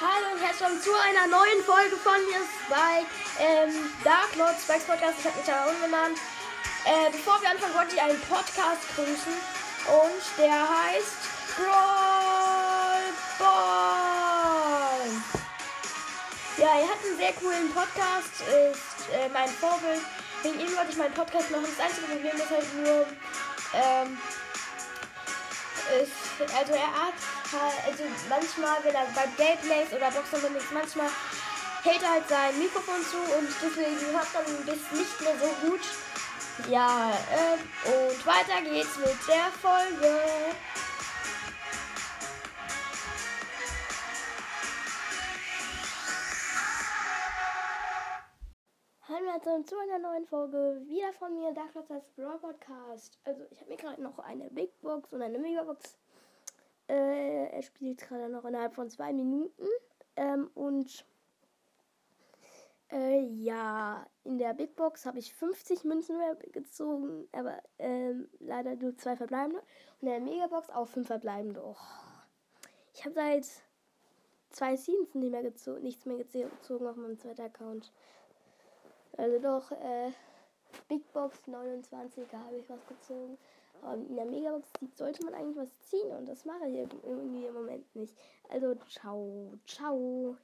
Hallo und herzlich willkommen zu einer neuen Folge von mir bei ähm, Dark Lord Spikes Podcast. Ich habe mich da umgenannt. Äh, bevor wir anfangen, wollte ich einen Podcast grüßen. Und der heißt Brawl Ball. Ja, er hat einen sehr coolen Podcast. Ist äh, mein Vorbild. Wegen ihm wollte ich meinen Podcast machen. Das einzige Problem ist halt nur, ähm, also er hat also manchmal, wenn er bei Gameplays oder Boxen manchmal hält er halt sein Mikrofon zu und deswegen hört man das nicht mehr so gut. Ja, äh, und weiter geht's mit der Folge. Hallo also zu einer neuen Folge wieder von mir, Darklotters Brawl Podcast. Also ich habe mir gerade noch eine Big Box und eine Megabox. Äh, er spielt gerade noch innerhalb von zwei Minuten. Ähm, und äh, ja, in der Big Box habe ich 50 Münzen gezogen, aber ähm, leider nur zwei verbleibende. Und in der Megabox auch fünf verbleibende. Oh. Ich habe seit zwei Seasons nicht mehr gezogen, nichts mehr gezogen auf meinem zweiten Account. Also doch, äh, Big Box 29 habe ich was gezogen. Aber in der Megabox sollte man eigentlich was ziehen und das mache ich irgendwie im Moment nicht. Also ciao, ciao.